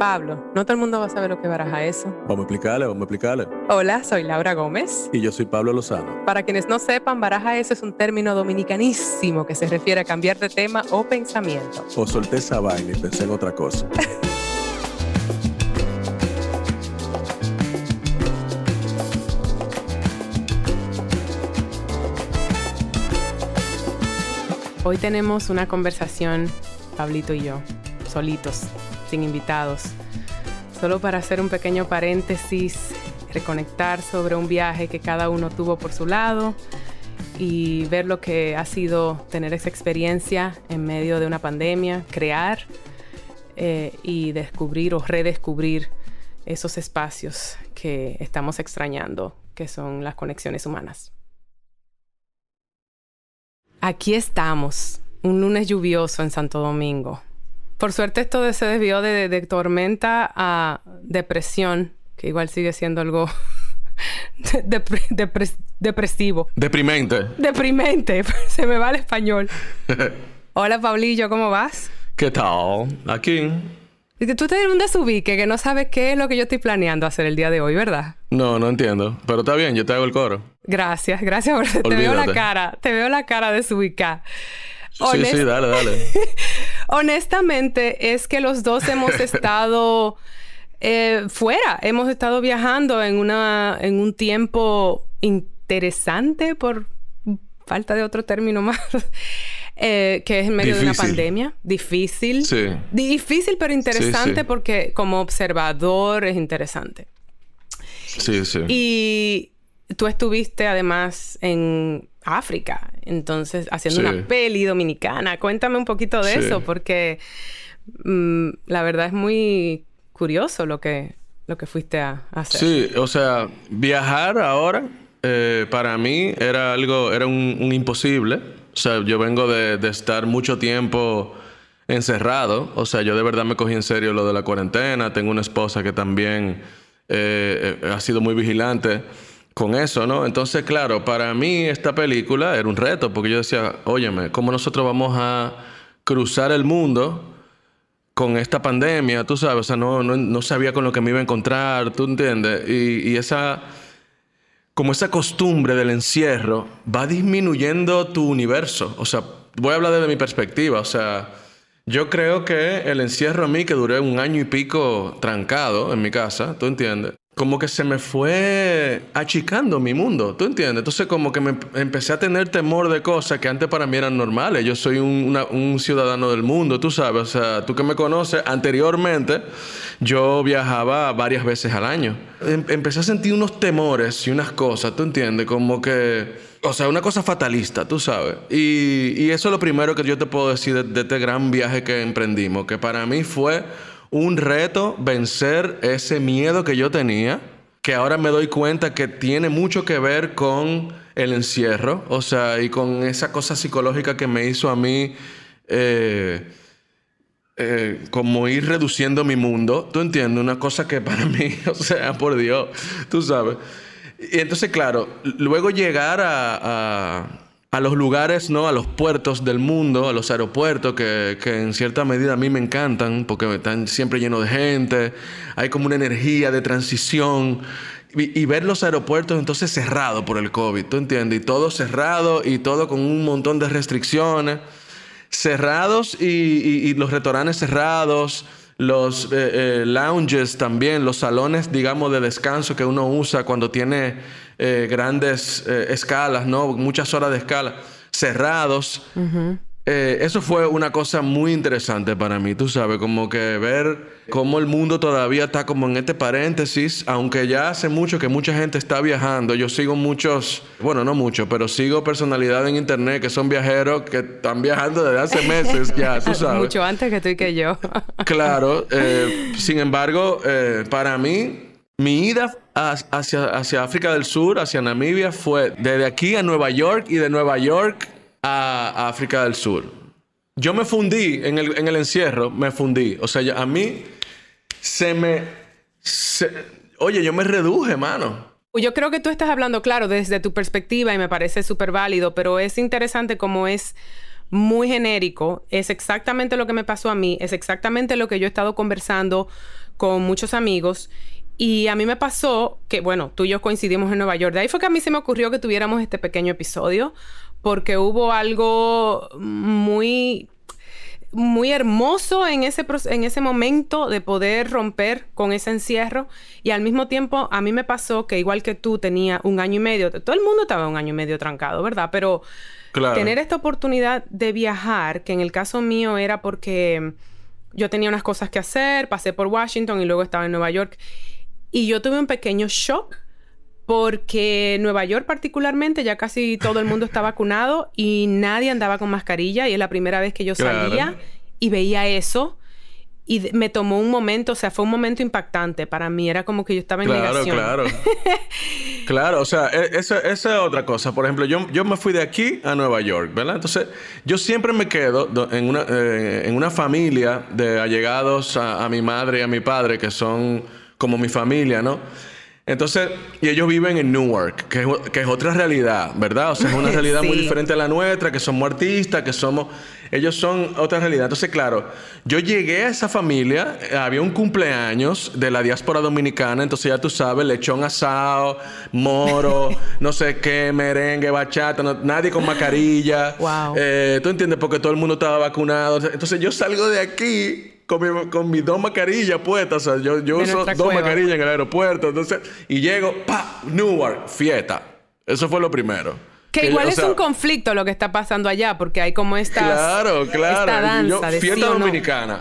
Pablo, no todo el mundo va a saber lo que baraja eso. Vamos a explicarle, vamos a explicarle. Hola, soy Laura Gómez. Y yo soy Pablo Lozano. Para quienes no sepan, baraja eso es un término dominicanísimo que se refiere a cambiar de tema o pensamiento. O solté esa vaina y pensé en otra cosa. Hoy tenemos una conversación, Pablito y yo, solitos, sin invitados. Solo para hacer un pequeño paréntesis, reconectar sobre un viaje que cada uno tuvo por su lado y ver lo que ha sido tener esa experiencia en medio de una pandemia, crear eh, y descubrir o redescubrir esos espacios que estamos extrañando, que son las conexiones humanas. Aquí estamos, un lunes lluvioso en Santo Domingo. Por suerte esto se desvió de, tormenta a depresión, que igual sigue siendo algo depresivo. Deprimente. Deprimente, se me va el español. Hola Pablillo, ¿cómo vas? ¿Qué tal? Aquí. Tú te un desubique que no sabes qué es lo que yo estoy planeando hacer el día de hoy, ¿verdad? No, no entiendo. Pero está bien, yo te hago el coro. Gracias, gracias por... Te veo la cara, te veo la cara de Sí, sí, dale, dale. Honestamente, es que los dos hemos estado eh, fuera, hemos estado viajando en, una, en un tiempo interesante, por falta de otro término más, eh, que es en medio de una pandemia. Difícil. Sí. Difícil, pero interesante porque como observador es interesante. Sí, sí. Y tú estuviste además en África, entonces haciendo una peli dominicana. Cuéntame un poquito de eso, porque mm, la verdad es muy curioso lo que, lo que fuiste a, hacer. Sí, o sea, viajar ahora eh, para mí era algo, era un, imposible. O sea, yo vengo de, estar mucho tiempo encerrado. O sea, yo de verdad me cogí en serio lo de la cuarentena. Tengo una esposa que también eh, eh, ha sido muy vigilante con eso, ¿no? Entonces, claro, para mí esta película era un reto, porque yo decía, óyeme, ¿cómo nosotros vamos a cruzar el mundo con esta pandemia? Tú sabes, o sea, no, no, sabía con lo que me iba a encontrar, ¿tú entiendes? Y, y, esa, como esa costumbre del encierro va disminuyendo tu universo. O sea, voy a hablar desde mi perspectiva, o sea... Yo creo que el encierro a mí, que duré un año y pico trancado en mi casa, ¿tú entiendes? Como que se me fue achicando mi mundo, ¿tú entiendes? Entonces como que me empecé a tener temor de cosas que antes para mí eran normales. Yo soy un, ciudadano del mundo, tú sabes, o sea, tú que me conoces, anteriormente yo viajaba varias veces al año. Em, empecé a sentir unos temores y unas cosas, ¿tú entiendes? Como que... O sea, una cosa fatalista, tú sabes. Y, eso es lo primero que yo te puedo decir de este gran viaje que emprendimos, que para mí fue un reto vencer ese miedo que yo tenía, que ahora me doy cuenta que tiene mucho que ver con el encierro, o sea, y con esa cosa psicológica que me hizo a mí eh, eh, como ir reduciendo mi mundo, ¿tú entiendes? Una cosa que para mí, o sea, por Dios, tú sabes. Y entonces, claro, luego llegar a a los lugares, ¿no? A los puertos del mundo, a los aeropuertos, que, en cierta medida a mí me encantan, porque están siempre llenos de gente, hay como una energía de transición. Y, ver los aeropuertos entonces cerrados por el COVID, ¿tú entiendes? Y todo cerrado y todo con un montón de restricciones. Cerrados y, los restaurantes cerrados, los eh, eh, lounges también, los salones, digamos, de descanso que uno usa cuando tiene eh, grandes eh, escalas, ¿no? Muchas horas de escala, cerrados. Eh, eso fue una cosa muy interesante para mí, tú sabes, como que ver cómo el mundo todavía está como en este paréntesis, aunque ya hace mucho que mucha gente está viajando. Yo sigo muchos, bueno, no mucho, pero sigo personalidades en internet que son viajeros que están viajando desde hace meses ya, tú sabes. mucho antes que tú y que yo. claro, sin embargo, para mí mi ida hacia, hacia África del Sur, hacia Namibia, fue desde aquí a Nueva York y de Nueva York a, África del Sur. Yo me fundí en el, en el encierro, me fundí. O sea, a mí se me... oye, yo me reduje, mano. Yo creo que tú estás hablando, claro, desde tu perspectiva y me parece súper válido, pero es interesante como es muy genérico. Es exactamente lo que me pasó a mí, es exactamente lo que yo he estado conversando con muchos amigos. Y a mí me pasó que, bueno, tú y yo coincidimos en Nueva York. De ahí fue que a mí se me ocurrió que tuviéramos este pequeño episodio, porque hubo algo muy muy hermoso en ese, en ese momento de poder romper con ese encierro y al mismo tiempo a mí me pasó que igual que tú tenía un año y medio, todo el mundo estaba un año y medio trancado, ¿verdad? Pero tener esta oportunidad de viajar, que en el caso mío era porque yo tenía unas cosas que hacer, pasé por Washington y luego estaba en Nueva York y yo tuve un pequeño shock porque Nueva York particularmente ya casi todo el mundo está vacunado y nadie andaba con mascarilla y es la primera vez que yo salía y veía eso y me tomó un momento, o sea, fue un momento impactante para mí, era como que yo estaba en negación. Claro, claro. claro, o sea, e, esa, es otra cosa. Por ejemplo, yo, yo me fui de aquí a Nueva York, ¿verdad? Entonces, yo siempre me quedo en una, eh, en una familia de allegados a, a mi madre y a mi padre, que son como mi familia, ¿no? Entonces, y ellos viven en Newark, que es, que es otra realidad, ¿verdad? O sea, es una realidad muy diferente a la nuestra, que somos artistas, que somos... Ellos son otra realidad. Entonces, claro, yo llegué a esa familia, había un cumpleaños de la diáspora dominicana, entonces ya tú sabes, lechón asado, moro, no sé qué, merengue, bachata, nadie con mascarilla. Wow. Eh, ¿Tú entiendes? Porque todo el mundo estaba vacunado. Entonces yo salgo de aquí con, mis dos mascarillas puestas. O sea, yo, yo uso dos mascarillas en el aeropuerto. Entonces, y llego, pa, Newark, fiesta. Eso fue lo primero. Que, igual es un conflicto lo que está pasando allá, porque hay como esta Claro, claro. Esta danza yo, fiesta dominicana.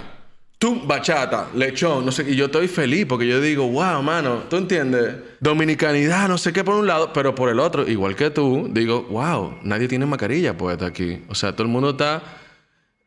Tú, bachata, lechón, no sé, y yo estoy feliz porque yo digo, wow, mano, tú entiendes, dominicanidad, no sé qué por un lado, pero por el otro, igual que tú, digo, wow, nadie tiene mascarilla puesta aquí. O sea, todo el mundo está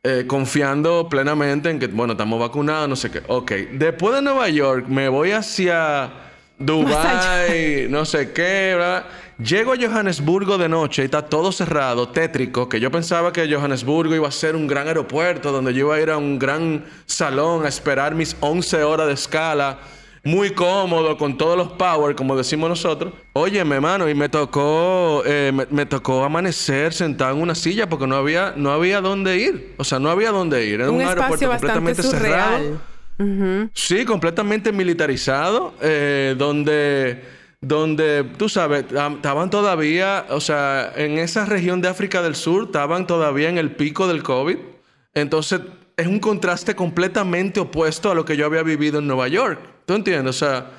eh, confiando plenamente en que, bueno, estamos vacunados, no sé qué. Ok, después de Nueva York me voy hacia Dubai, no sé qué, ¿verdad? Llego a Johannesburgo de noche y está todo cerrado, tétrico, que yo pensaba que Johannesburgo iba a ser un gran aeropuerto donde yo iba a ir a un gran salón a esperar mis 11 horas de escala muy cómodo, con todos los power, como decimos nosotros. Óyeme, mano, y me tocó, eh, me, tocó amanecer sentado en una silla porque no había, no había dónde ir. O sea, no había dónde ir. Era un, aeropuerto completamente cerrado. Sí, completamente militarizado, eh, donde, donde, tú sabes, estaban todavía, o sea, en esa región de África del Sur, estaban todavía en el pico del COVID. Entonces, es un contraste completamente opuesto a lo que yo había vivido en Nueva York. ¿Tú entiendes? O sea,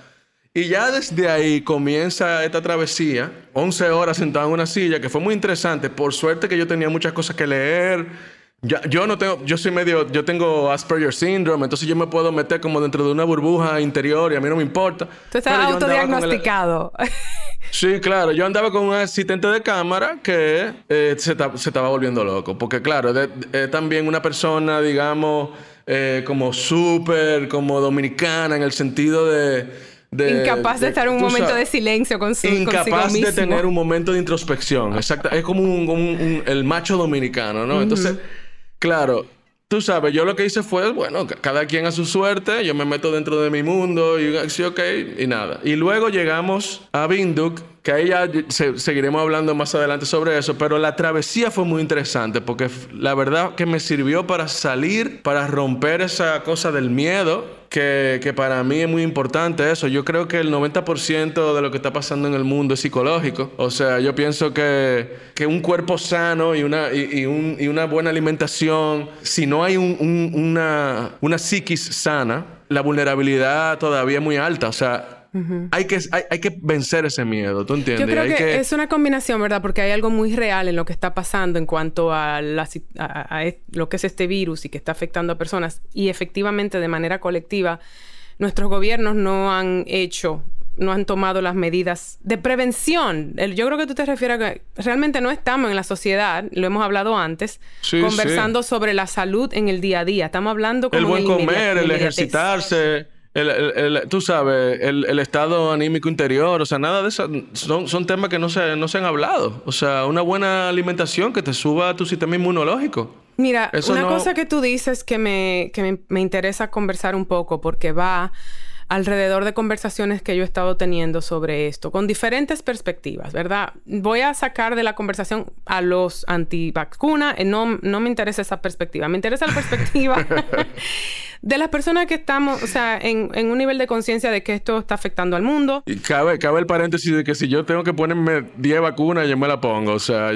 y ya desde ahí comienza esta travesía, 11 horas sentado en una silla, que fue muy interesante. Por suerte que yo tenía muchas cosas que leer. yo no tengo, yo soy medio, yo tengo Asperger syndrome, entonces yo me puedo meter como dentro de una burbuja interior y a mí no me importa. Tú estás autodiagnosticado. Sí, claro. Yo andaba con un asistente de cámara que eh, se, estaba volviendo loco. Porque, claro, es también una persona, digamos, eh, como súper, como dominicana, en el sentido de... incapaz de, estar en un momento de silencio con su Incapaz de tener un momento de introspección. Exacto. Es como un, el macho dominicano, ¿no? Entonces, claro, tú sabes, yo lo que hice fue, bueno, cada quien a su suerte, yo me meto dentro de mi mundo y sí, ok, y nada. Y luego llegamos a Binduk, que ahí ya seguiremos hablando más adelante sobre eso, pero la travesía fue muy interesante porque la verdad que me sirvió para salir, para romper esa cosa del miedo, que, para mí es muy importante eso. Yo creo que el 90% de lo que está pasando en el mundo es psicológico. O sea, yo pienso que, que un cuerpo sano y una, y, un, y una buena alimentación, si no hay un, una, una psiquis sana, la vulnerabilidad todavía es muy alta. O sea, hay, que, hay, que vencer ese miedo, ¿tú entiendes? Yo creo que, es una combinación, ¿verdad? Porque hay algo muy real en lo que está pasando en cuanto a, lo que es este virus y que está afectando a personas. Y efectivamente, de manera colectiva, nuestros gobiernos no han hecho no han tomado las medidas de prevención. yo creo que tú te refieres a que realmente no estamos en la sociedad, lo hemos hablado antes, conversando sobre la salud en el día a día. Estamos hablando como el buen comer, el ejercitarse, el, el, tú sabes, el, estado anímico interior, o sea, nada de eso, son, son temas que no se, no se han hablado. O sea, una buena alimentación que te suba a tu sistema inmunológico. Mira, una cosa que tú dices que, me, que me, me interesa conversar un poco porque va alrededor de conversaciones que yo he estado teniendo sobre esto, con diferentes perspectivas, ¿verdad? Voy a sacar de la conversación a los antivacunas, eh, no, no me interesa esa perspectiva, me interesa la perspectiva de las personas que estamos, o sea, en, un nivel de conciencia de que esto está afectando al mundo. Y cabe, cabe el paréntesis de que si yo tengo que ponerme 10 vacunas, yo me la pongo, o sea,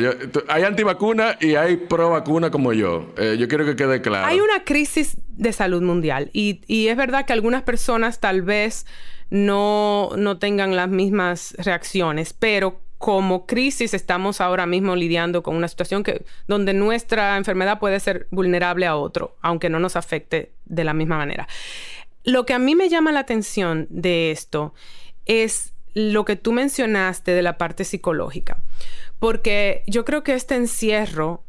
hay antivacunas y hay pro vacuna como yo, eh, yo quiero que quede claro. Hay una crisis de salud mundial y, y es verdad que algunas personas tal vez no, no tengan las mismas reacciones, pero como crisis estamos ahora mismo lidiando con una situación que, donde nuestra enfermedad puede ser vulnerable a otro, aunque no nos afecte de la misma manera. Lo que a mí me llama la atención de esto es lo que tú mencionaste de la parte psicológica, porque yo creo que este encierro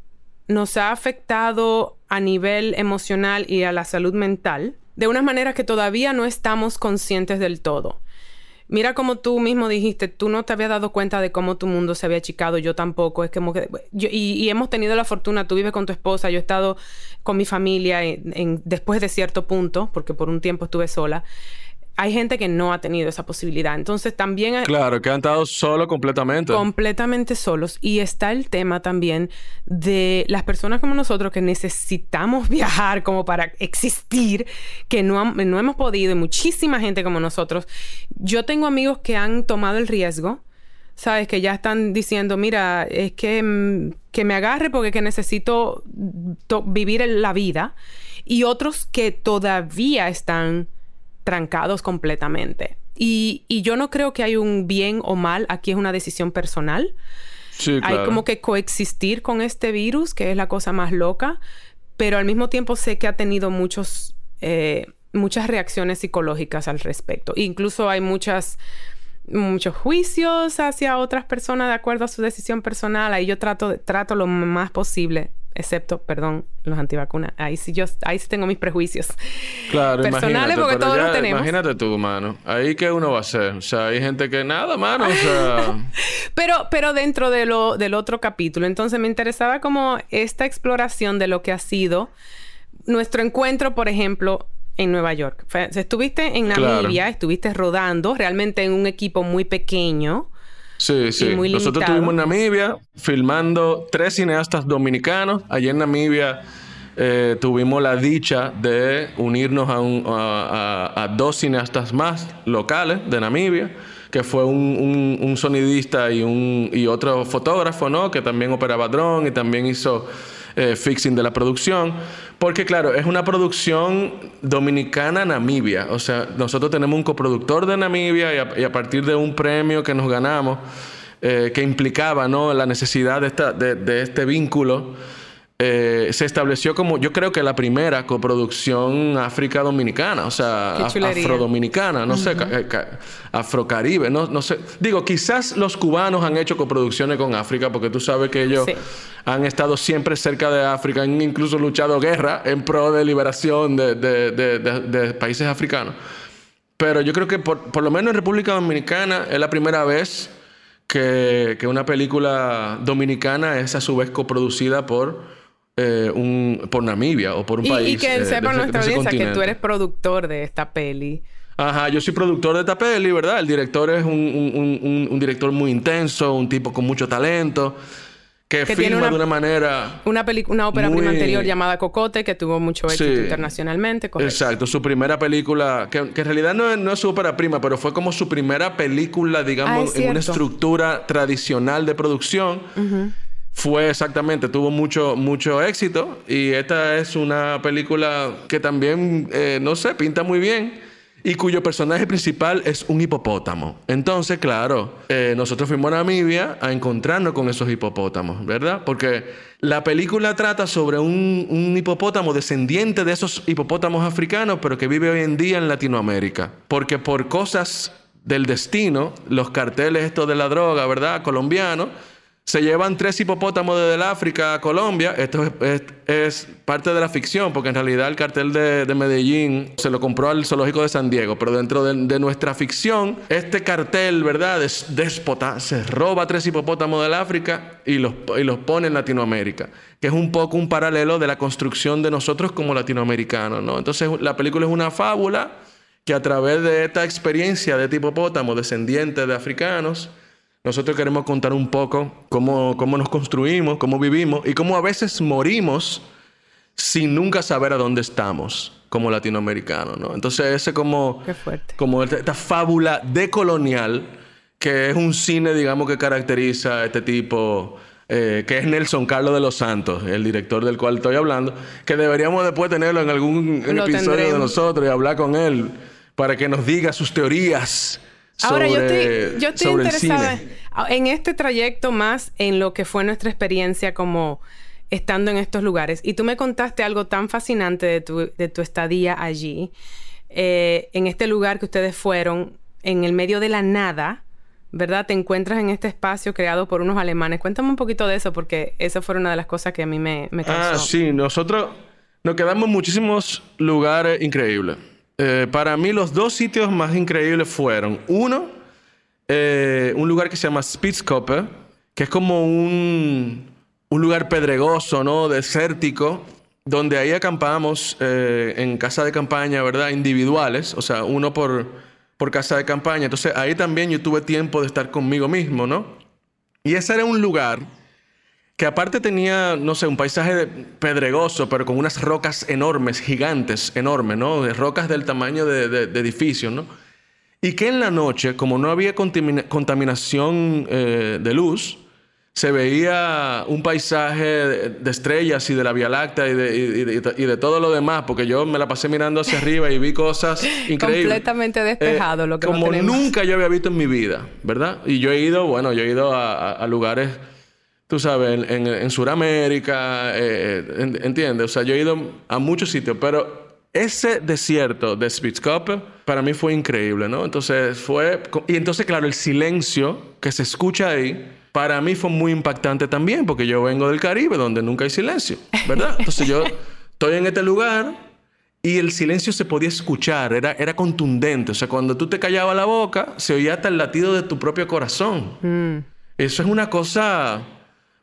nos ha afectado a nivel emocional y a la salud mental de una manera que todavía no estamos conscientes del todo. Mira como tú mismo dijiste, tú no te habías dado cuenta de cómo tu mundo se había achicado, yo tampoco. Es que y, hemos tenido la fortuna, tú vives con tu esposa, yo he estado con mi familia después de cierto punto, porque por un tiempo estuve sola hay gente que no ha tenido esa posibilidad. Entonces también... Claro, que han estado solos completamente. Completamente solos. Y está el tema también de las personas como nosotros que necesitamos viajar como para existir, que no, no hemos podido, y muchísima gente como nosotros. Yo tengo amigos que han tomado el riesgo, ¿sabes? Que ya están diciendo, mira, es que, mm, que me agarre porque que necesito vivir la vida. Y otros que todavía están trancados completamente. Y, yo no creo que hay un bien o mal, aquí es una decisión personal. Hay como que coexistir con este virus, que es la cosa más loca, pero al mismo tiempo sé que ha tenido muchos, eh, muchas reacciones psicológicas al respecto. Incluso hay muchas muchos juicios hacia otras personas de acuerdo a su decisión personal. Ahí yo trato, trato lo más posible excepto, perdón, los antivacunas. Ahí sí yo, ahí sí tengo mis prejuicios. Claro, personales porque todos los tenemos. Imagínate tú, mano. Ahí qué uno va a hacer. O sea, hay gente que nada, mano. O sea. pero, pero dentro de lo, del otro capítulo, entonces me interesaba como esta exploración de lo que ha sido nuestro encuentro, por ejemplo, en Nueva York. estuviste en Namibia, estuviste rodando realmente en un equipo muy pequeño. Sí, sí. Nosotros estuvimos en Namibia filmando tres cineastas dominicanos. Allí en Namibia eh, tuvimos la dicha de unirnos a, dos cineastas más locales de Namibia, que fue un, sonidista y, un, y otro fotógrafo, ¿no? Que también operaba dron y también hizo eh, fixing de la producción. Porque claro, es una producción dominicana-Namibia. O sea, nosotros tenemos un coproductor de Namibia y a, partir de un premio que nos ganamos, eh, que implicaba ¿no? la necesidad de, esta, de este vínculo eh, se estableció como, yo creo que la primera coproducción África Dominicana, o sea, afrodominicana, no sé, afrocaribe, no, no sé. Digo, quizás los cubanos han hecho coproducciones con África, porque tú sabes que ellos han estado siempre cerca de África, han incluso luchado guerra en pro de liberación de, países africanos. Pero yo creo que por, por, lo menos en República Dominicana es la primera vez que, que una película dominicana es a su vez coproducida por eh, un, por Namibia o por un país. Y que eh, sepa nuestra audiencia que tú eres productor de esta peli. Ajá, yo soy productor de esta peli, ¿verdad? El director es un, director muy intenso, un tipo con mucho talento. Que, filma de una manera. Una, una ópera prima anterior llamada Cocote, que tuvo mucho éxito internacionalmente. Exacto, su primera película, que, en realidad no es, no es, su ópera prima, pero fue como su primera película, digamos, ah, en una estructura tradicional de producción fue exactamente, tuvo mucho, mucho éxito y esta es una película que también, eh, no sé, pinta muy bien y cuyo personaje principal es un hipopótamo. Entonces, claro, eh, nosotros fuimos a Namibia a encontrarnos con esos hipopótamos, ¿verdad? Porque la película trata sobre un, un, hipopótamo descendiente de esos hipopótamos africanos, pero que vive hoy en día en Latinoamérica. Porque por cosas del destino, los carteles estos de la droga, ¿verdad? Colombianos, se llevan tres hipopótamos desde el África a Colombia. Esto es, parte de la ficción, porque en realidad el cartel de, Medellín se lo compró al zoológico de San Diego. Pero dentro de, nuestra ficción, este cartel, ¿verdad? Es déspota, se roba tres hipopótamos del África y los, pone en Latinoamérica. Que es un poco un paralelo de la construcción de nosotros como latinoamericanos, ¿no? Entonces la película es una fábula que a través de esta experiencia de tipo hipopótamo, descendiente de africanos, nosotros queremos contar un poco cómo, cómo nos construimos, cómo vivimos y cómo a veces morimos sin nunca saber a dónde estamos como latinoamericanos, ¿no? Entonces, ese como, como esta fábula decolonial, que es un cine, digamos, que caracteriza a este tipo, eh, que es Nelson Carlos de los Santos, el director del cual estoy hablando, que deberíamos después tenerlo en algún episodio de nosotros y hablar con él para que nos diga sus teorías. Ahora, yo estoy, yo estoy interesada en este trayecto más en lo que fue nuestra experiencia como estando en estos lugares. Y tú me contaste algo tan fascinante de tu, de tu estadía allí, eh, en este lugar que ustedes fueron, en el medio de la nada, ¿verdad? Te encuentras en este espacio creado por unos alemanes. Cuéntame un poquito de eso, porque esa fue una de las cosas que a mí me, me causó. Ah, sí, nosotros nos quedamos en muchísimos lugares increíbles. Eh, para mí los dos sitios más increíbles fueron, uno, eh, un lugar que se llama Spitzkoppe, que es como un un lugar pedregoso, ¿no? Desértico, donde ahí acampamos eh, en casa de campaña, ¿verdad? Individuales, o sea, uno por, por casa de campaña. Entonces ahí también yo tuve tiempo de estar conmigo mismo, ¿no? Y ese era un lugar que aparte tenía, no sé, un paisaje pedregoso, pero con unas rocas enormes, gigantes, enormes, ¿no? De rocas del tamaño de, edificios, ¿no? Y que en la noche, como no había contaminación eh, de luz, se veía un paisaje de estrellas y de la Vía Láctea y de, todo lo demás, porque yo me la pasé mirando hacia arriba y vi cosas increíbles. Completamente despejado lo que Como nunca yo había visto en mi vida, ¿verdad? Y yo he ido, bueno, yo he ido a, lugares, tú sabes, en, en, Sudamérica, eh, eh, ¿entiendes? O sea, yo he ido a muchos sitios, pero ese desierto de Spitzkoppe para mí fue increíble, ¿no? Entonces fue... Y entonces, claro, el silencio que se escucha ahí para mí fue muy impactante también, porque yo vengo del Caribe, donde nunca hay silencio, ¿verdad? Entonces yo estoy en este lugar y el silencio se podía escuchar, era, era contundente. O sea, cuando tú te callabas la boca, se oía hasta el latido de tu propio corazón. Mm. Eso es una cosa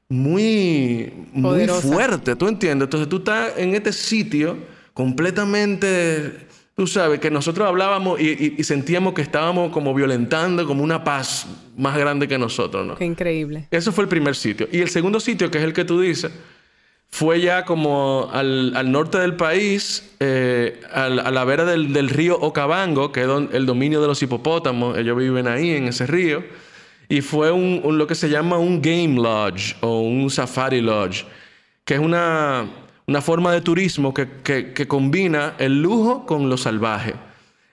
muy, muy fuerte, ¿tú entiendes? Entonces tú estás en este sitio completamente Tú sabes que nosotros hablábamos y, sentíamos que estábamos como violentando como una paz más grande que nosotros, ¿no? Qué increíble. Eso fue el primer sitio. Y el segundo sitio, que es el que tú dices, fue ya como al, norte del país, eh, a la vera del, río Okavango, que es el dominio de los hipopótamos. Ellos viven ahí, en ese río. Y fue un, lo que se llama un game lodge o un safari lodge, que es una una forma de turismo que, combina el lujo con lo salvaje.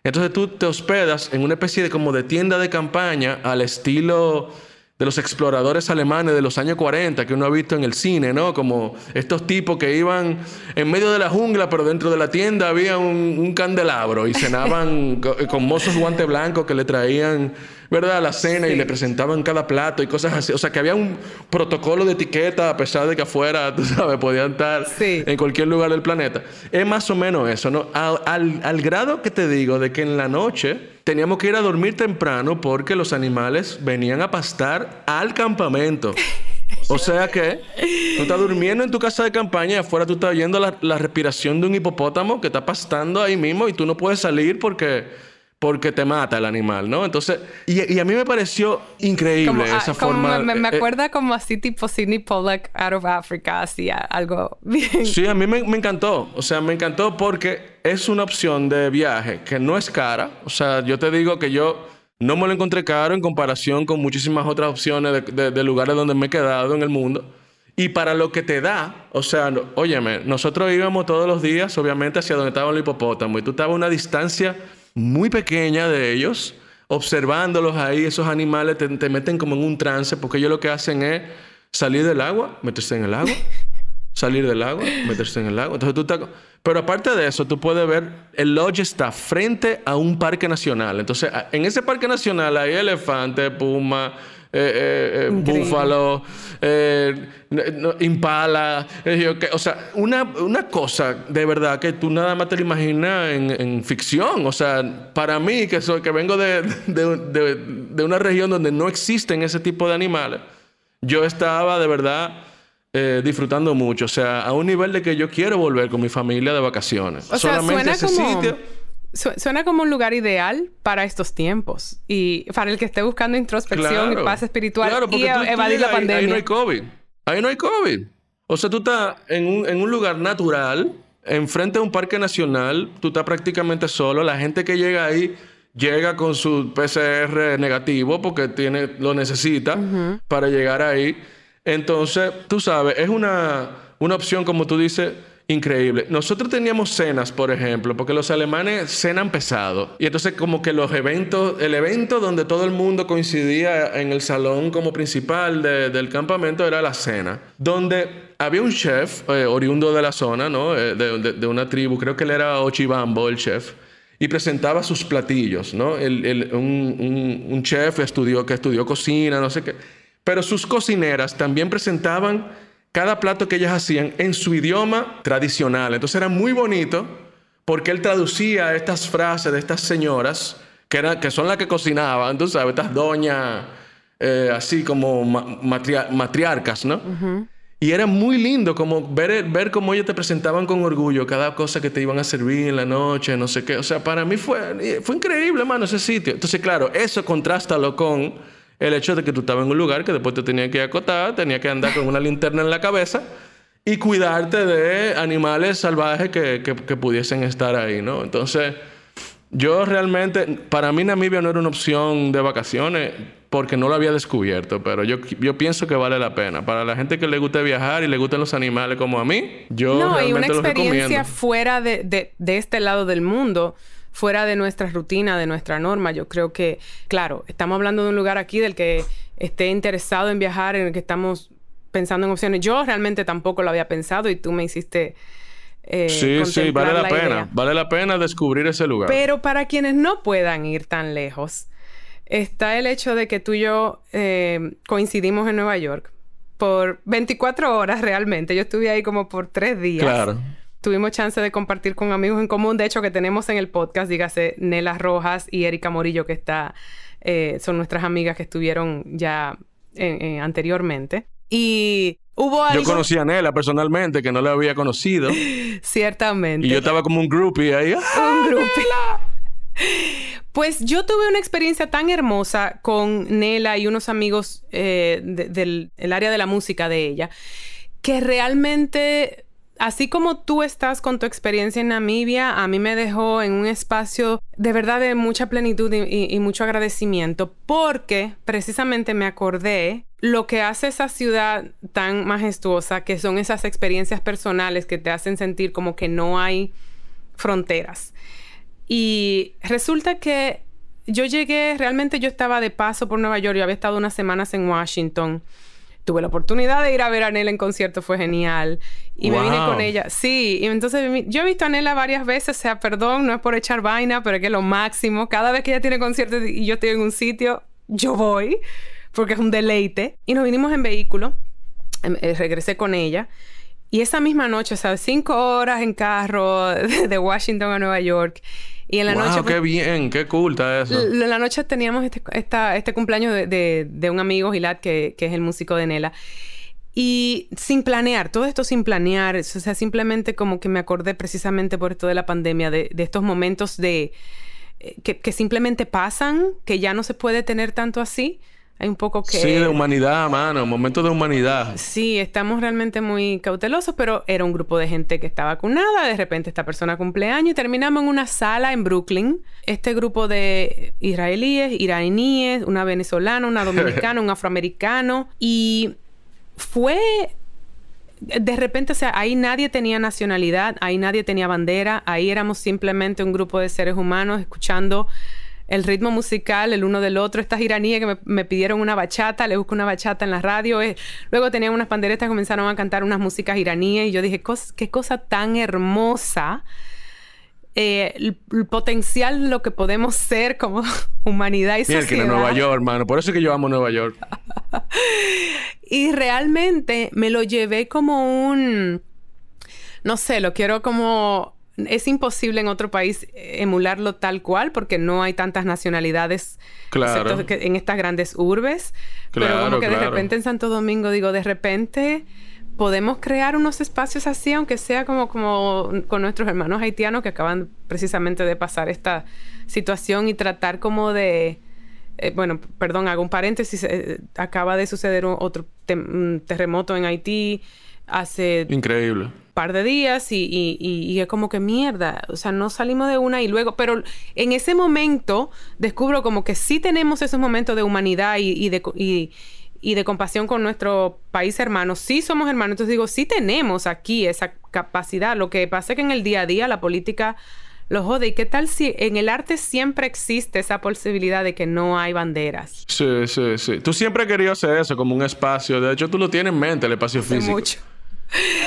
Entonces tú te hospedas en una especie de como de tienda de campaña al estilo de los exploradores alemanes de los años 40 que uno ha visto en el cine, ¿no? Como estos tipos que iban en medio de la jungla, pero dentro de la tienda había un, candelabro y cenaban con, mozos guantes blancos que le traían ¿verdad? La cena y le presentaban cada plato y cosas así. O sea, que había un protocolo de etiqueta a pesar de que afuera, tú sabes, podían estar en cualquier lugar del planeta. Es más o menos eso, ¿no? Al, al grado que te digo de que en la noche teníamos que ir a dormir temprano porque los animales venían a pastar al campamento. O sea que tú estás durmiendo en tu casa de campaña y afuera tú estás oyendo la, la respiración de un hipopótamo que está pastando ahí mismo y tú no puedes salir porque porque te mata el animal, ¿no? Entonces, y, a mí me pareció increíble ah, esa forma. Me, me, eh, acuerda como así tipo Sidney Pollack out of Africa, así algo bien. Sí, a mí me, me, encantó. O sea, me encantó porque es una opción de viaje que no es cara. O sea, yo te digo que yo no me lo encontré caro en comparación con muchísimas otras opciones de, de lugares donde me he quedado en el mundo. Y para lo que te da, o sea, óyeme, nosotros íbamos todos los días, obviamente, hacia donde estaba el hipopótamo y tú estabas a una distancia muy pequeña de ellos, observándolos ahí, esos animales te, meten como en un trance, porque ellos lo que hacen es salir del agua, meterse en el agua, salir del agua, meterse en el agua. Entonces tú estás... Pero aparte de eso, tú puedes ver, el lodge está frente a un parque nacional. Entonces, en ese parque nacional hay elefantes, pumas, eh, eh, eh búfalo, eh, impala. o sea, una, una, cosa de verdad que tú nada más te lo imaginas en, ficción. O sea, para mí, que, soy, que vengo de, de, una región donde no existen ese tipo de animales, yo estaba de verdad disfrutando mucho. O sea, a un nivel de que yo quiero volver con mi familia de vacaciones. O sea, Solamente ese sitio suena como un lugar ideal para estos tiempos y para el que esté buscando introspección y paz espiritual y evadir la pandemia. Ahí no hay COVID. Ahí no hay COVID. O sea, tú estás en un, en un lugar natural, enfrente de un parque nacional, tú estás prácticamente solo. La gente que llega ahí llega con su PCR negativo porque tiene, lo necesita para llegar ahí. Entonces, tú sabes, es una, una opción, como tú dices, increíble. Nosotros teníamos cenas, por ejemplo, porque los alemanes cenan pesado. Y entonces como que los eventos, el evento donde todo el mundo coincidía en el salón como principal del campamento era la cena, donde había un chef eh, oriundo de la zona, ¿no? Eh, de, una tribu, creo que él era Ochibambo, el chef y presentaba sus platillos, ¿no? un, un, chef estudió, que estudió cocina, no sé qué. Pero sus cocineras también presentaban cada plato que ellas hacían en su idioma tradicional. Entonces era muy bonito porque él traducía estas frases de estas señoras, que, que son las que cocinaban, tú sabes, estas doñas eh, así como matriarcas, ¿no? Y era muy lindo como ver, ver cómo ellos te presentaban con orgullo cada cosa que te iban a servir en la noche, no sé qué. O sea, para mí fue, fue increíble, hermano, ese sitio. Entonces, claro, eso contrastalo con el hecho de que tú estabas en un lugar que después te tenía que acotar, tenía que andar con una linterna en la cabeza y cuidarte de animales salvajes que, que, que pudiesen estar ahí, ¿no? Entonces, yo realmente, para mí Namibia no era una opción de vacaciones porque no lo había descubierto, pero yo, yo pienso que vale la pena. Para la gente que le guste viajar y le gusten los animales como a mí, yo no, realmente y una experiencia fuera de, de, de este lado del mundo fuera de nuestra rutina, de nuestra norma. Yo creo que, claro, estamos hablando de un lugar aquí del que esté interesado en viajar, en el que estamos pensando en opciones. Yo realmente tampoco lo había pensado y tú me hiciste... Eh, sí, sí, vale la, pena. Vale la pena descubrir ese lugar. Pero para quienes no puedan ir tan lejos, está el hecho de que tú y yo eh, coincidimos en Nueva York por 24 horas realmente. Yo estuve ahí como por tres días. Claro tuvimos chance de compartir con amigos en común, de hecho, que tenemos en el podcast, dígase Nela Rojas y Erika Morillo, que está, eh, son nuestras amigas que estuvieron ya anteriormente. Y hubo algo... Yo conocí a Nela personalmente, que no la había conocido. Ciertamente. Y yo estaba como un groupie ahí. Un groupie. Pues yo tuve una experiencia tan hermosa con Nela y unos amigos eh, del área de la música de ella, que realmente así como tú estás con tu experiencia en Namibia, a mí me dejó en un espacio de verdad de mucha plenitud y, mucho agradecimiento porque precisamente me acordé lo que hace esa ciudad tan majestuosa, que son esas experiencias personales que te hacen sentir como que no hay fronteras. Y resulta que yo llegué, realmente yo estaba de paso por Nueva York, yo había estado unas semanas en Washington tuve la oportunidad de ir a ver a Nela en concierto, fue genial. Y me vine con ella. Sí, y entonces yo he visto a Nela varias veces, o sea, perdón, no es por echar vaina, pero es que es lo máximo. Cada vez que ella tiene concierto y yo estoy en un sitio, yo voy, porque es un deleite. Y nos vinimos en vehículo, em, eh, regresé con ella. Y esa misma noche, o sea, cinco horas en carro de Washington a Nueva York. Y en la noche... qué pues, bien! ¡Qué cool está eso! En la noche teníamos este, este cumpleaños de, de, un amigo, Gilad, que, que es el músico de Nela. Y sin planear, todo esto sin planear, o sea, simplemente como que me acordé precisamente por esto de la pandemia, de, de estos momentos de... Eh, que, que, simplemente pasan, que ya no se puede tener tanto así. Hay un poco que... Sí, de humanidad, mano. Momentos de humanidad. Sí, estamos realmente muy cautelosos, pero era un grupo de gente que estaba vacunada. De repente esta persona cumpleaños y terminamos en una sala en Brooklyn. Este grupo de israelíes, iraníes, una venezolana, una dominicana, un afroamericano. Y fue de repente, o sea, ahí nadie tenía nacionalidad, ahí nadie tenía bandera, ahí éramos simplemente un grupo de seres humanos escuchando el ritmo musical el uno del otro. Estas iraníes que me, pidieron una bachata, le busco una bachata en la radio. Eh. Luego tenían unas panderetas comenzaron a cantar unas músicas iraníes y yo dije, qué cosa tan hermosa. Eh, el, potencial lo que podemos ser como humanidad y sociedad. que en Nueva York, hermano. Por eso es que yo amo Nueva York. y realmente me lo llevé como un... No sé, lo quiero como es imposible en otro país emularlo tal cual porque no hay tantas nacionalidades claro. en estas grandes urbes. pero como que de repente en Santo Domingo, digo, de repente podemos crear unos espacios así, aunque sea como, como con nuestros hermanos haitianos que acaban precisamente de pasar esta situación y tratar como de... Eh, bueno, perdón, hago un paréntesis, eh, acaba de suceder otro terremoto en Haití hace... Increíble. Un par de días y, y, y, es como que mierda, o sea, no salimos de una y luego, pero en ese momento descubro como que sí tenemos esos momentos de humanidad y, de y de compasión con nuestro país hermano. Sí somos hermanos, entonces digo, sí tenemos aquí esa capacidad. Lo que pasa es que en el día a día la política lo jode. ¿Y qué tal si en el arte siempre existe esa posibilidad de que no hay banderas? Sí, sí, sí. Tú siempre querías hacer eso como un espacio. De hecho, tú lo tienes en mente, el espacio físico. Mucho.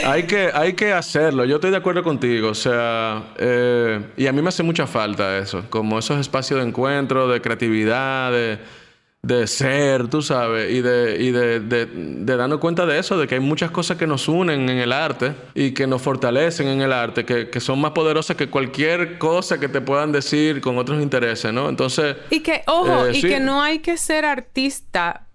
Hay que, hay que hacerlo. Yo estoy de acuerdo contigo. O sea, eh, y a mí me hace mucha falta eso. Como esos espacios de encuentro, de creatividad, de de ser, tú sabes, y, de, y de, de, de, darnos cuenta de eso, de que hay muchas cosas que nos unen en el arte y que nos fortalecen en el arte, que, que son más poderosas que cualquier cosa que te puedan decir con otros intereses, ¿no? Entonces... Y que, ojo, eh, y que no hay que ser artista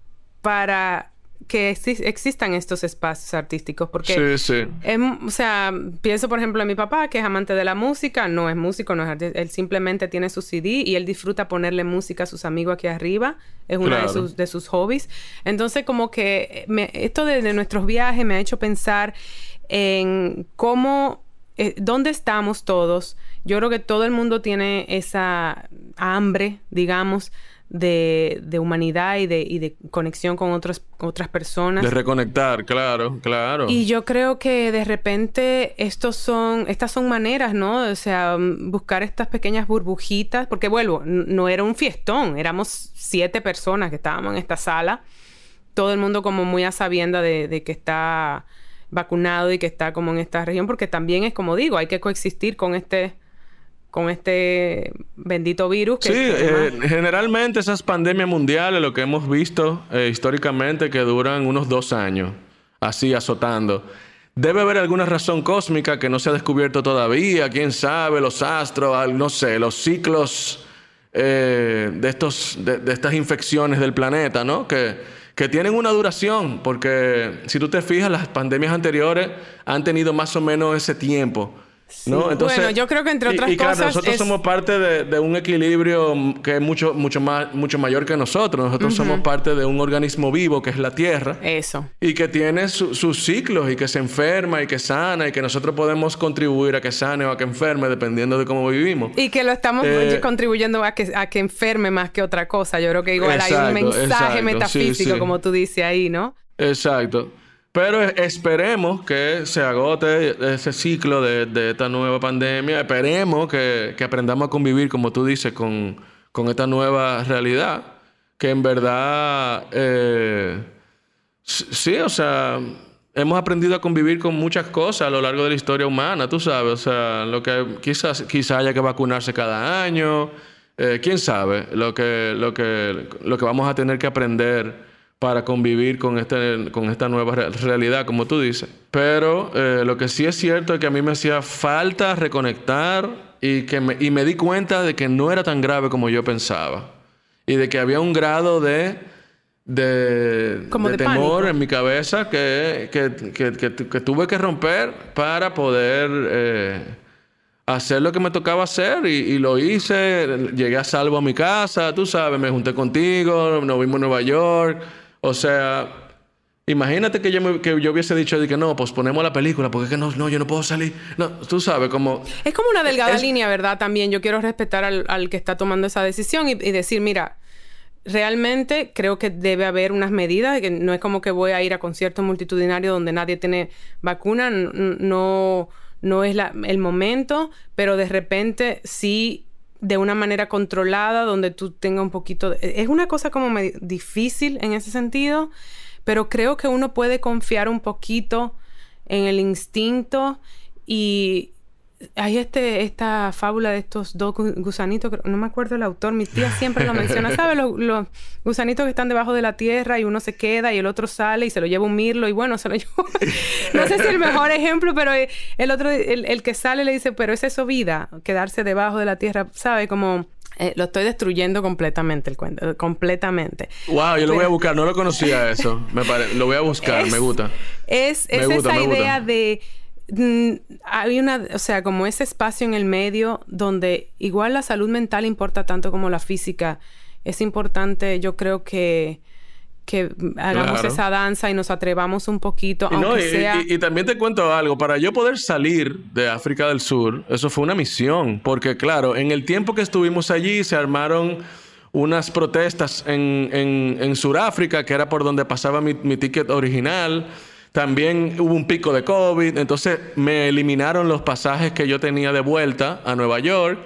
para que existan estos espacios artísticos. Porque, sí, sí. o sea, pienso por ejemplo en mi papá, que es amante de la música, no es músico, no es artista, él simplemente tiene su CD y él disfruta ponerle música a sus amigos aquí arriba, es uno de, sus, de sus hobbies. Entonces, como que esto de, nuestros viajes me ha hecho pensar en cómo, eh, dónde estamos todos. Yo creo que todo el mundo tiene esa hambre, digamos, de, de humanidad y de, y de conexión con otras, otras personas. De reconectar, claro, claro. Y yo creo que de repente estos son, estas son maneras, ¿no? O sea, mm, buscar estas pequeñas burbujitas, porque vuelvo, no era un fiestón, éramos siete personas que estábamos en esta sala, todo el mundo como muy a sabienda de, de que está vacunado y que está como en esta región, porque también es como digo, hay que coexistir con este con este bendito virus. Que sí, eh, generalmente esas pandemias mundiales, lo que hemos visto eh, históricamente, que duran unos dos años, así azotando. Debe haber alguna razón cósmica que no se ha descubierto todavía, quién sabe, los astros, no sé, los ciclos eh, de, estos, de, estas infecciones del planeta, ¿no? Que, que tienen una duración, porque si tú te fijas, las pandemias anteriores han tenido más o menos ese tiempo bueno, yo creo que entre otras y, cosas. nosotros somos parte de, un equilibrio que es mucho, mucho, más, mucho mayor que nosotros. Nosotros somos parte de un organismo vivo que es la Tierra. Eso. Y que tiene sus ciclos y que se enferma y que sana y que nosotros podemos contribuir a que sane o a que enferme dependiendo de cómo vivimos. Y que lo estamos eh, contribuyendo a que, a que enferme más que otra cosa. Yo creo que igual hay un mensaje metafísico, como tú dices ahí, ¿no? Exacto. Pero esperemos que se agote ese ciclo de, esta nueva pandemia. Esperemos que, aprendamos a convivir, como tú dices, con, esta nueva realidad. Que en verdad, eh, sí, o sea, hemos aprendido a convivir con muchas cosas a lo largo de la historia humana, tú sabes. O sea, lo que quizás, quizás haya que vacunarse cada año. Eh, quién sabe lo que, lo, que, lo que vamos a tener que aprender para convivir con, este, con esta nueva realidad, como tú dices. Pero eh, lo que sí es cierto es que a mí me hacía falta reconectar y, que me, y me di cuenta de que no era tan grave como yo pensaba. Y de que había un grado de, de, temor en mi cabeza que, que, tuve que romper para poder eh, hacer lo que me tocaba hacer. Y, y, lo hice. Llegué a salvo a mi casa, tú sabes, me junté contigo, nos vimos en Nueva York. O sea, imagínate que yo, que yo hubiese dicho de que no, pues ponemos la película, porque es que no, no, yo no puedo salir. No, tú sabes, como... Es como una delgada línea, ¿verdad? También yo quiero respetar al, que está tomando esa decisión y, decir, mira, realmente creo que debe haber unas medidas, que no es como que voy a ir a conciertos multitudinarios donde nadie tiene vacuna, no, no es el momento, pero de repente sí de una manera controlada, donde tú tengas un poquito... Es una cosa como difícil en ese sentido, pero creo que uno puede confiar un poquito en el instinto y, hay este, esta fábula de estos dos gusanitos, no me acuerdo el autor, mi tía siempre lo menciona, ¿sabes? Los, gusanitos que están debajo de la tierra y uno se queda y el otro sale y se lo lleva un mirlo y bueno, se lo lleva... no sé si el mejor ejemplo, pero el otro, el, que sale le dice, pero es eso vida, quedarse debajo de la tierra, ¿sabe? Como Eh, lo estoy destruyendo completamente el cuento, completamente. Wow, yo lo voy a buscar, no lo conocía eso. Me Lo voy a buscar, me gusta. Es, esa idea de hay una, o sea, como ese espacio en el medio donde igual la salud mental importa tanto como la física. Es importante, yo creo que que hagamos esa danza y nos atrevamos un poquito, aunque sea... y, también te cuento algo, para yo poder salir de África del Sur, eso fue una misión, porque claro, en el tiempo que estuvimos allí se armaron unas protestas en, en, Sudáfrica, que era por donde pasaba mi, mi ticket original. También hubo un pico de COVID, entonces me eliminaron los pasajes que yo tenía de vuelta a Nueva York.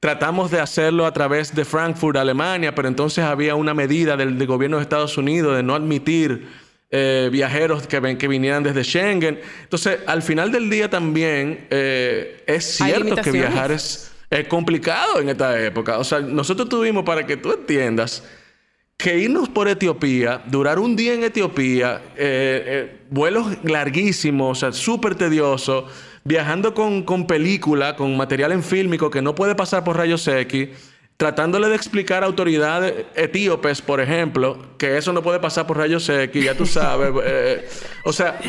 Tratamos de hacerlo a través de Frankfurt, Alemania, pero entonces había una medida del, gobierno de Estados Unidos de no admitir eh, viajeros que, ven, que vinieran desde Schengen. Entonces, al final del día también eh, es cierto que viajar es, es complicado en esta época. O sea, nosotros tuvimos, para que tú entiendas, que irnos por Etiopía, durar un día en Etiopía, eh, vuelos larguísimos, o sea, súper tediosos viajando con, con película, con material en fílmico que no puede pasar por rayos X, tratándole de explicar a autoridades etíopes, por ejemplo, que eso no puede pasar por rayos X, ya tú sabes. Eh, o sea,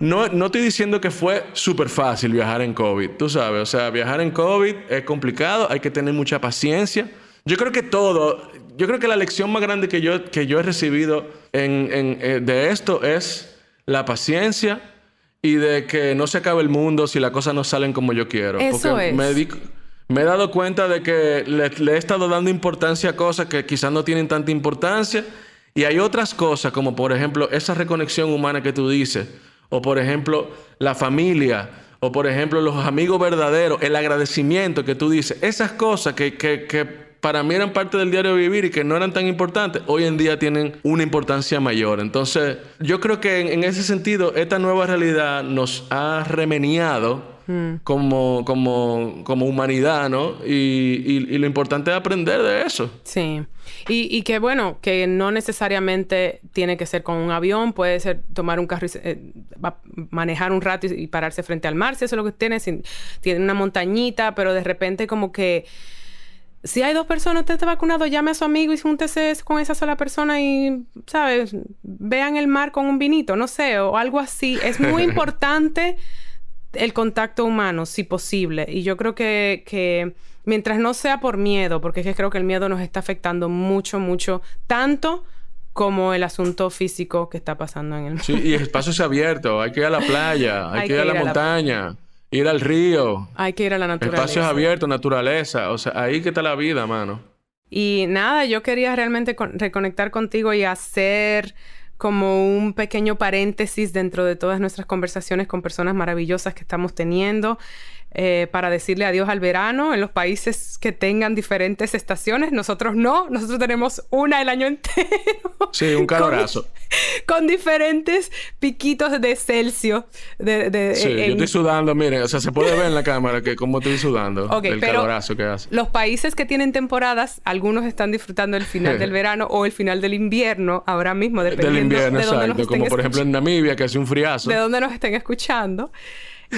no, no estoy diciendo que fue súper fácil viajar en COVID, tú sabes. O sea, viajar en COVID es complicado, hay que tener mucha paciencia. Yo creo que todo, yo creo que la lección más grande que yo, que yo he recibido en, en, eh, de esto es la paciencia y de que no se acabe el mundo si las cosas no salen como yo quiero. Eso Porque es. Me, me, he dado cuenta de que le, he estado dando importancia a cosas que quizás no tienen tanta importancia. Y hay otras cosas, como por ejemplo esa reconexión humana que tú dices, o por ejemplo la familia, o por ejemplo los amigos verdaderos, el agradecimiento que tú dices, esas cosas que, que, que para mí eran parte del diario vivir y que no eran tan importantes, hoy en día tienen una importancia mayor. Entonces, yo creo que en, ese sentido, esta nueva realidad nos ha remeniado hmm. como, como, como humanidad, ¿no? Y, lo importante es aprender de eso. Sí. Y, que bueno, que no necesariamente tiene que ser con un avión, puede ser tomar un carro y eh, manejar un rato y, pararse frente al mar, si eso es lo que tiene, tiene una montañita, pero de repente como que si hay dos personas, usted está vacunado, llame a su amigo y júntese con esa sola persona y, ¿sabes? Vean el mar con un vinito, no sé, o algo así. Es muy importante el contacto humano, si posible. Y yo creo que, que mientras no sea por miedo, porque es que creo que el miedo nos está afectando mucho, mucho, tanto como el asunto físico que está pasando en el mundo. Sí, y el espacio es abierto, hay que ir a la playa, hay, que ir a la montaña. Ir al río. Hay que ir a la naturaleza. Espacios abiertos, naturaleza. O sea, ahí que está la vida, mano. Y nada, yo quería realmente reconectar contigo y hacer como un pequeño paréntesis dentro de todas nuestras conversaciones con personas maravillosas que estamos teniendo. Eh, para decirle adiós al verano en los países que tengan diferentes estaciones. Nosotros no, nosotros tenemos una el año entero. Sí, un calorazo. Con, diferentes piquitos de Celsius. De, sí, yo estoy sudando, miren, o sea, se puede ver en la cámara que como estoy sudando okay, el calorazo que hace. Los países que tienen temporadas, algunos están disfrutando el final del verano o el final del invierno, ahora mismo, dependiendo del invierno, de dónde exacto, como por ejemplo en Namibia, que hace un friazo. De dónde nos estén escuchando.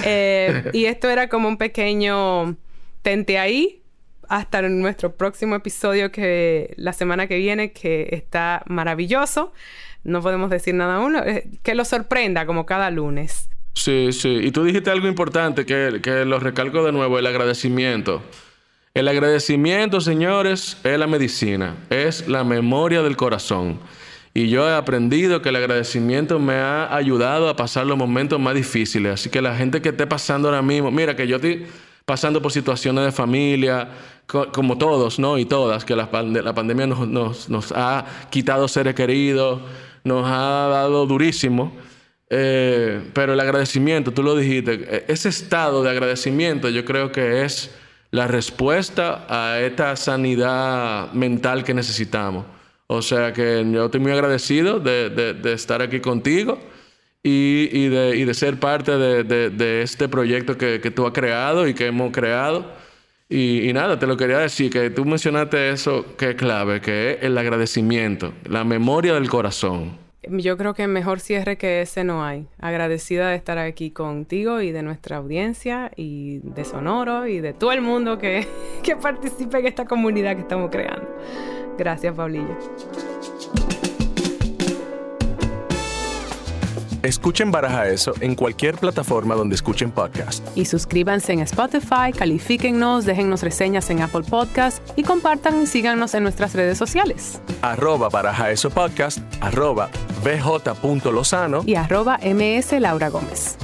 Eh, y esto era como un pequeño tente ahí hasta nuestro próximo episodio que la semana que viene, que está maravilloso. No podemos decir nada aún. Eh, que lo sorprenda como cada lunes. Sí, sí. Y tú dijiste algo importante que, que lo recalco de nuevo, el agradecimiento. El agradecimiento, señores, es la medicina, es la memoria del corazón. Y yo he aprendido que el agradecimiento me ha ayudado a pasar los momentos más difíciles. Así que la gente que esté pasando ahora mismo, mira que yo estoy pasando por situaciones de familia, como todos, ¿no? Y todas, que la, pandemia nos, nos, ha quitado seres queridos, nos ha dado durísimo. Eh, pero el agradecimiento, tú lo dijiste, e, ese estado de agradecimiento yo creo que es la respuesta a esta sanidad mental que necesitamos. O sea que yo estoy muy agradecido de, estar aquí contigo y, de, ser parte de, este proyecto que, tú has creado y que hemos creado. Y, nada, te lo quería decir, que tú mencionaste eso que es clave, que es el agradecimiento, la memoria del corazón. Yo creo que mejor cierre que ese no hay. Agradecida de estar aquí contigo y de nuestra audiencia y de Sonoro y de todo el mundo que, que participe en esta comunidad que estamos creando. Gracias, Pablillo. Escuchen Baraja Eso en cualquier plataforma donde escuchen podcast. Y suscríbanse en Spotify, califíquennos, déjennos reseñas en Apple Podcast y compartan y síganos en nuestras redes sociales. Arroba Baraja Eso Podcast, arroba bj.lozano y arroba ms Laura Gómez.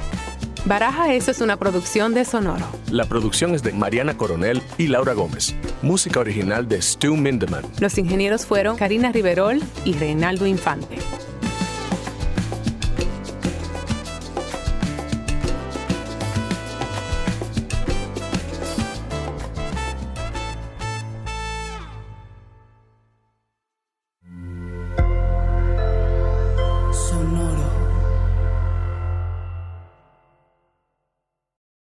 Baraja Eso es una producción de Sonoro. La producción es de Mariana Coronel y Laura Gómez. Música original de Stu Mindeman. Los ingenieros fueron Karina Riverol y Reinaldo Infante.